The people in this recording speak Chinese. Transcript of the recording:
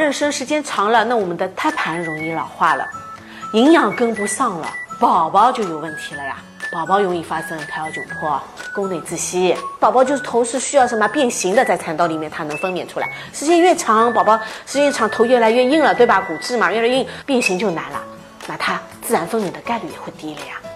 妊娠时间长了，那我们的胎盘容易老化了，营养跟不上了，宝宝就有问题了呀。宝宝容易发生胎儿窘迫、宫内窒息，宝宝就是头是需要什么变形的，在产道里面它能分娩出来。时间越长，宝宝时间长，头越来越硬了，对吧？骨质嘛越来越硬，变形就难了，那它自然分娩的概率也会低了呀。